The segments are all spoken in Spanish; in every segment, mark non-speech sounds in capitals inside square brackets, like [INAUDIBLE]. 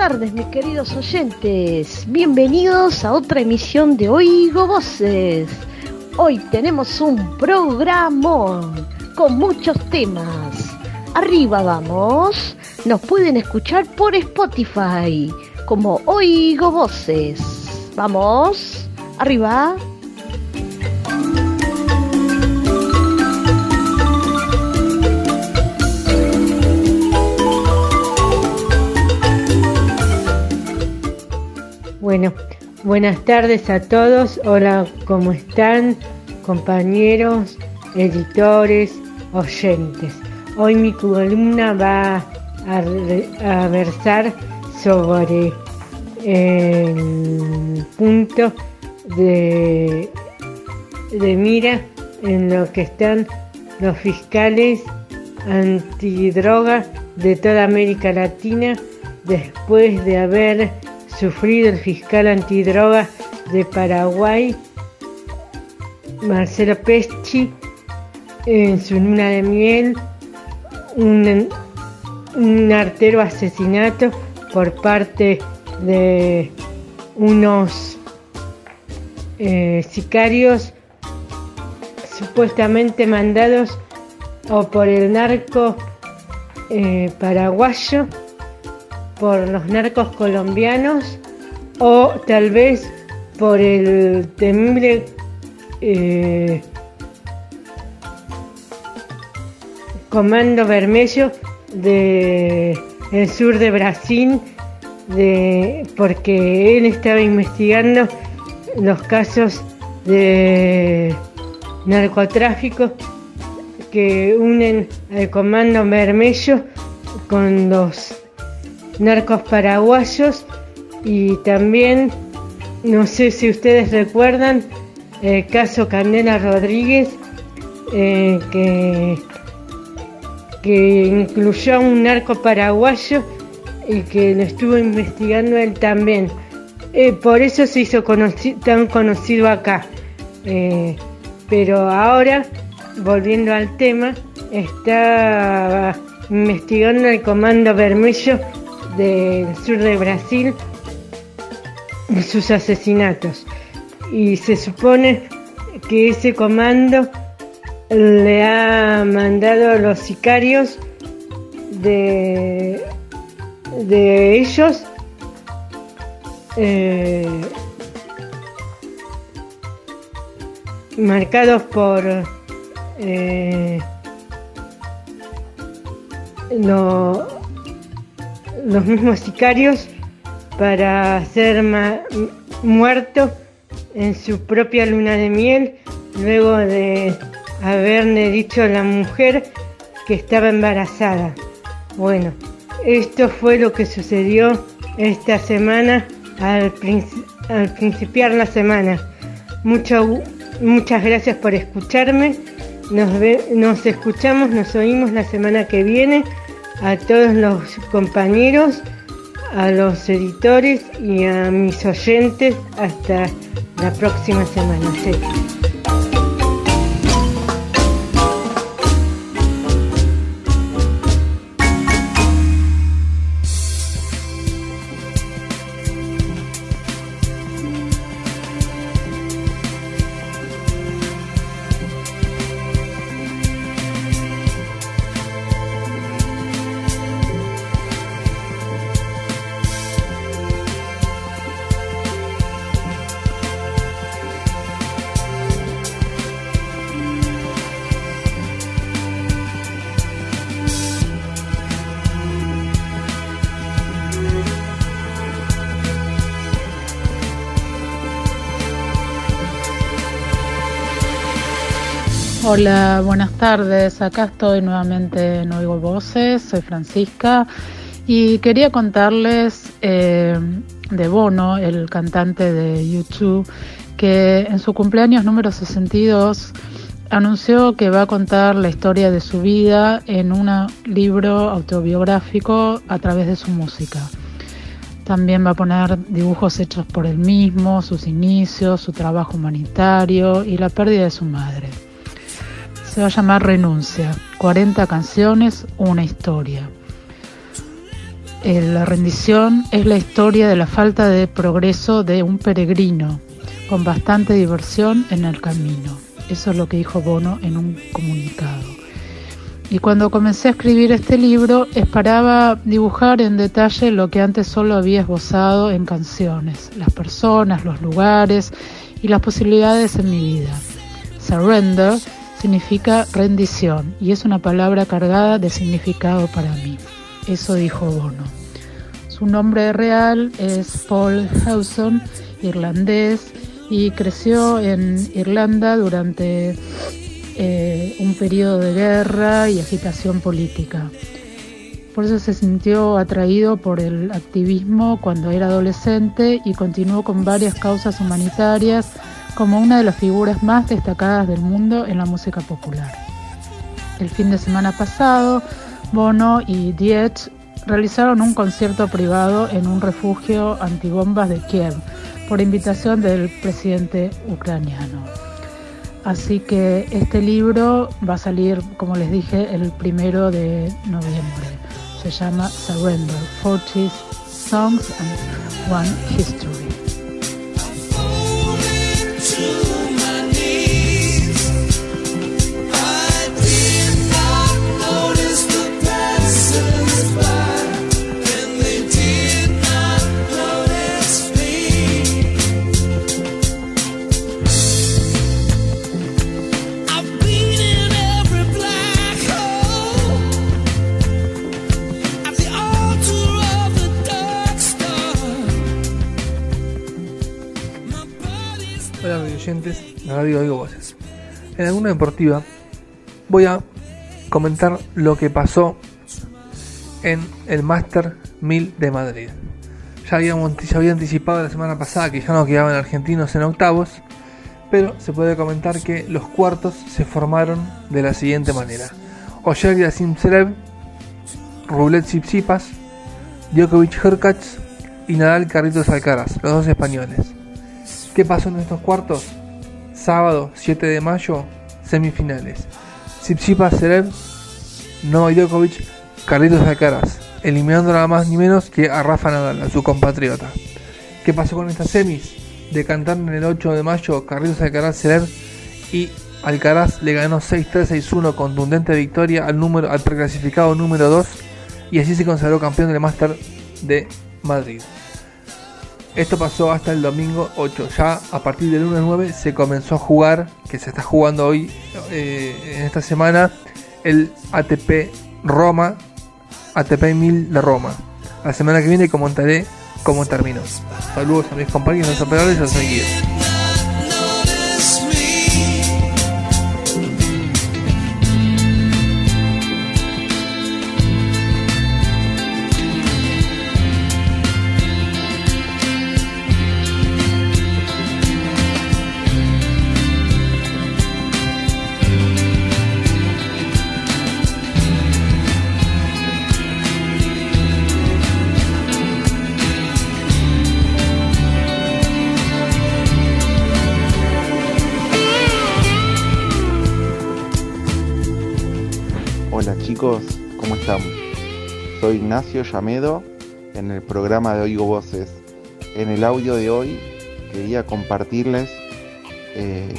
Tardes, mis queridos oyentes. Bienvenidos a otra emisión de Oigo Voces. Hoy tenemos un programa con muchos temas. Arriba vamos. Nos pueden escuchar por Spotify como Oigo Voces. Vamos. Arriba. Buenas tardes a todos. Hola, ¿cómo están? Compañeros, editores, oyentes. Hoy mi columna va a, versar sobre el punto de, de mira en lo que están los fiscales antidroga de toda América Latina después de haber sufrido el fiscal antidroga de Paraguay, Marcelo Pesci, en su luna de miel, un, un artero asesinato por parte de unos eh, sicarios supuestamente mandados o por el narco eh, paraguayo por los narcos colombianos o tal vez por el temible eh, comando vermelho de el sur de Brasil de porque él estaba investigando los casos de narcotráfico que unen al comando vermelho con los narcos paraguayos y también, no sé si ustedes recuerdan, el caso Candela Rodríguez, eh, que, que incluyó a un narco paraguayo y que lo estuvo investigando él también. Eh, por eso se hizo tan conocido acá. Eh, pero ahora, volviendo al tema, está investigando el Comando Vermelho del sur de Brasil sus asesinatos. Y se supone que ese comando le ha mandado a los sicarios de, de ellos eh, marcados por eh, los mismos sicarios para ser muerto en su propia luna de miel luego de haberle dicho a la mujer que estaba embarazada. Bueno, esto fue lo que sucedió esta semana al, princi- al principiar la semana. Mucho- muchas gracias por escucharme. Nos, nos escuchamos, nos oímos la semana que viene. A todos los compañeros, a los editores y a mis oyentes. Hasta la próxima semana. Hola, buenas tardes. Acá estoy nuevamente en Oigo Voces. Soy Francisca y quería contarles eh, de Bono, el cantante de YouTube, que en su cumpleaños número 62 anunció que va a contar la historia de su vida en un libro autobiográfico a través de su música. También va a poner dibujos hechos por él mismo, sus inicios, su trabajo humanitario y la pérdida de su madre. Se va a llamar Renuncia, 40 canciones, una historia. Eh, la rendición es la historia de la falta de progreso de un peregrino, con bastante diversión en el camino. Eso es lo que dijo Bono en un comunicado. Y cuando comencé a escribir este libro, esperaba dibujar en detalle lo que antes solo había esbozado en canciones, las personas, los lugares y las posibilidades en mi vida. Surrender significa rendición y es una palabra cargada de significado para mí. Eso dijo Bono. Su nombre real es Paul Hewson, irlandés, y creció en Irlanda durante eh, un periodo de guerra y agitación política. Por eso se sintió atraído por el activismo cuando era adolescente y continuó con varias causas humanitarias como una de las figuras más destacadas del mundo en la música popular. El fin de semana pasado, Bono y Diet realizaron un concierto privado en un refugio antibombas de Kiev por invitación del presidente ucraniano. Así que este libro va a salir, como les dije, el primero de noviembre. Se llama Surrender, 40 Songs and One History. En alguna deportiva voy a comentar lo que pasó en el Master 1000 de Madrid. Ya, habíamos, había anticipado la semana pasada que ya no quedaban argentinos en octavos, pero se puede comentar que los cuartos se formaron de la siguiente manera. Oyer Yassim Sereb, Rublet Tsitsipas, Djokovic Hurkacz y Nadal Carritos Alcaraz, los dos españoles. ¿Qué pasó en estos cuartos? Sábado 7 de mayo, semifinales. Tsitsipas Sereb, Novak Djokovic, Carlitos Alcaraz, eliminando nada más ni menos que a Rafa Nadal, a su compatriota. ¿Qué pasó con estas semis? Decantaron el 8 de mayo Carlitos Alcaraz Sereb y Alcaraz le ganó 6-3-6-1 contundente victoria al número al preclasificado número 2 y así se consagró campeón del Master de Madrid. Esto pasó hasta el domingo 8. Ya a partir del lunes 9 se comenzó a jugar, que se está jugando hoy, eh, en esta semana, el ATP Roma, ATP 1000 de Roma. La semana que viene comentaré cómo terminó. Saludos a mis compañeros, operadores y a los seguidores. ¿cómo estamos? Soy Ignacio Llamedo en el programa de Oigo Voces. En el audio de hoy quería compartirles eh,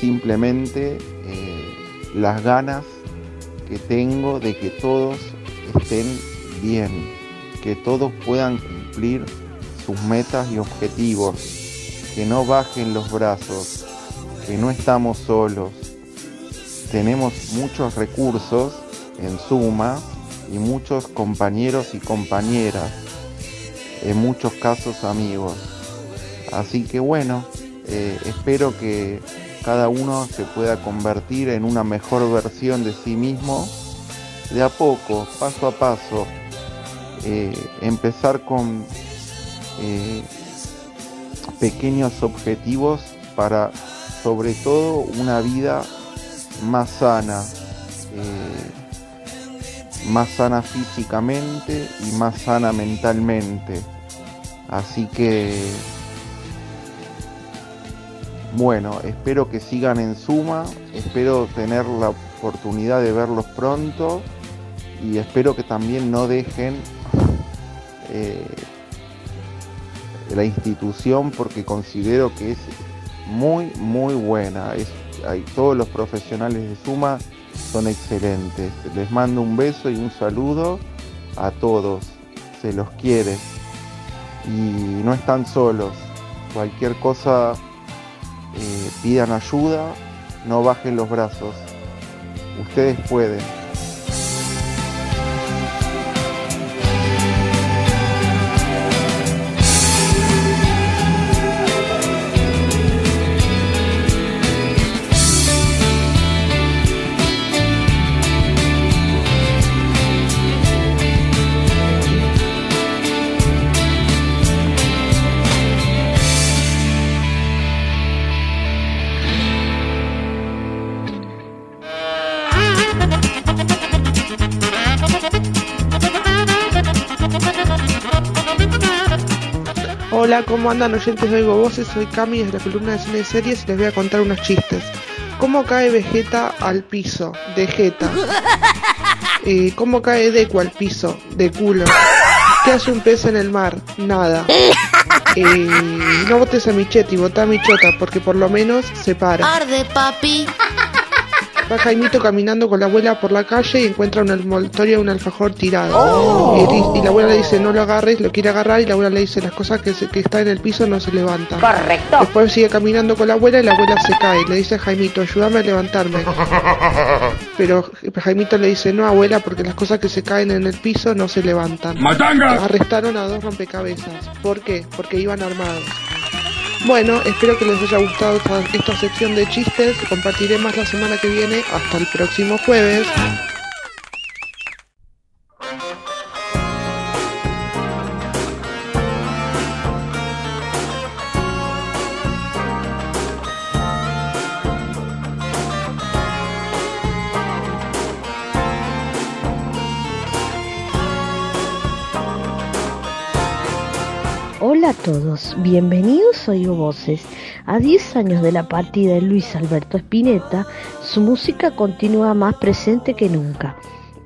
simplemente eh, las ganas que tengo de que todos estén bien, que todos puedan cumplir sus metas y objetivos, que no bajen los brazos, que no estamos solos, tenemos muchos recursos en suma y muchos compañeros y compañeras, en muchos casos amigos. Así que bueno, eh, espero que cada uno se pueda convertir en una mejor versión de sí mismo de a poco, paso a paso, eh, empezar con eh, pequeños objetivos para sobre todo una vida más sana, eh, más sana físicamente y más sana mentalmente. Así que, bueno, espero que sigan en suma, espero tener la oportunidad de verlos pronto y espero que también no dejen eh, la institución porque considero que es muy muy buena es, todos los profesionales de Suma son excelentes. Les mando un beso y un saludo a todos. Se los quiere. Y no están solos. Cualquier cosa eh, pidan ayuda no bajen los brazos. Ustedes pueden Hola, ¿cómo andan oyentes de Oigo Voces? Soy Cami desde la columna de cine y series y les voy a contar unos chistes. ¿Cómo cae Vegeta al piso? De Jeta. [LAUGHS] Eh, ¿Cómo cae Deku al piso? De culo. ¿Qué hace un pez en el mar? Nada. [LAUGHS] Eh, no votes a Michetti, vota a Michota, porque por lo menos se para. Arde, papi. Va Jaimito caminando con la abuela por la calle y encuentra un envoltorio de un alfajor tirado. Oh. Y, la abuela le dice, no lo agarres, lo quiere agarrar y la abuela le dice, las cosas que, se- que está en el piso no se levantan. Correcto. Después sigue caminando con la abuela y la abuela se cae. Le dice a Jaimito, ayúdame a levantarme. [LAUGHS] Pero Jaimito le dice, no abuela, porque las cosas que se caen en el piso no se levantan. Arrestaron a dos rompecabezas. ¿Por qué? Porque iban armados. Bueno, espero que les haya gustado esta, sección de chistes. Compartiré más la semana que viene. Hasta el próximo jueves. Bienvenidos a Oigo Voces. A 10 años de la partida de Luis Alberto Spinetta, su música continúa más presente que nunca.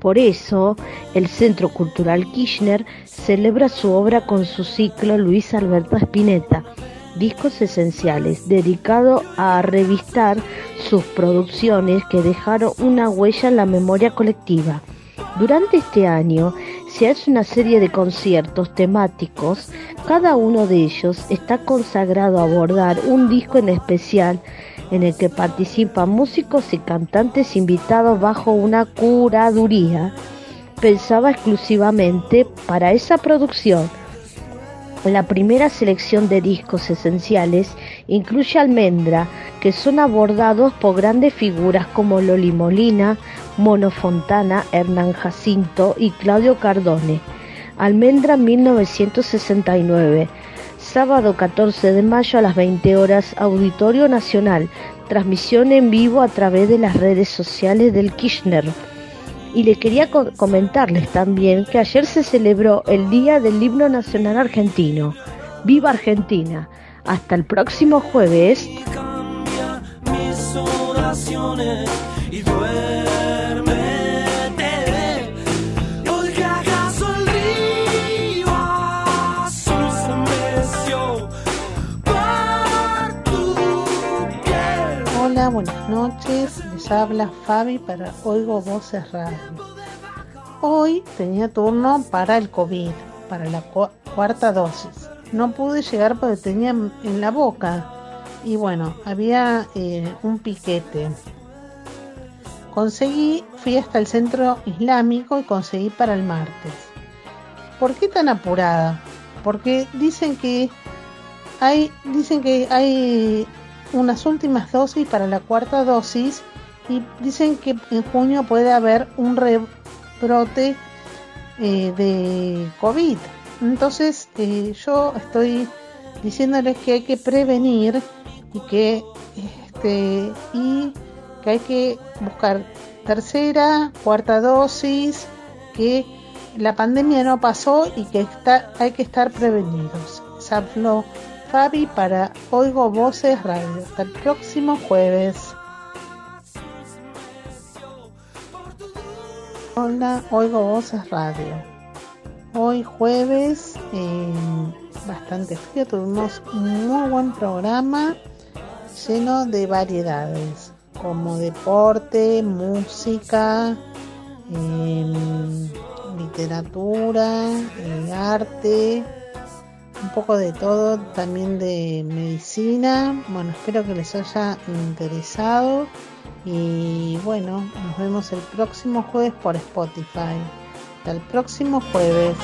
Por eso, el Centro Cultural Kirchner celebra su obra con su ciclo Luis Alberto Spinetta, Discos Esenciales, dedicado a revistar sus producciones que dejaron una huella en la memoria colectiva. Durante este año se hace una serie de conciertos temáticos, cada uno de ellos está consagrado a abordar un disco en especial en el que participan músicos y cantantes invitados bajo una curaduría pensada exclusivamente para esa producción. La primera selección de discos esenciales incluye Almendra, que son abordados por grandes figuras como Loli Molina, Mono Fontana, Hernán Jacinto y Claudio Cardone. Almendra 1969. Sábado 14 de mayo a las 20 horas, Auditorio Nacional. Transmisión en vivo a través de las redes sociales del Kirchner. Y les quería co- comentarles también que ayer se celebró el Día del Himno Nacional Argentino. ¡Viva Argentina! Hasta el próximo jueves. Hola, buenas noches. Les habla Fabi para Oigo Voces Radio. Hoy tenía turno para el COVID, para la cua- cuarta dosis. No pude llegar porque tenía en en la boca. Y bueno, había eh, un piquete. Conseguí, fui hasta el centro islámico y conseguí para el martes. ¿Por qué tan apurada? Porque dicen que hay, dicen que hay unas últimas dosis para la cuarta dosis y dicen que en junio puede haber un rebrote eh, de COVID. Entonces eh, yo estoy diciéndoles que hay que prevenir y que este y que hay que buscar tercera, cuarta dosis, que la pandemia no pasó y que está, hay que estar prevenidos. Se Fabi para Oigo Voces Radio. Hasta el próximo jueves. Hola, Oigo Voces Radio. Hoy jueves, eh, bastante frío, tuvimos un muy buen programa lleno de variedades, como deporte, música, eh, literatura, eh, arte, un poco de todo, también de medicina. Bueno, espero que les haya interesado y bueno, nos vemos el próximo jueves por Spotify. Hasta el próximo jueves.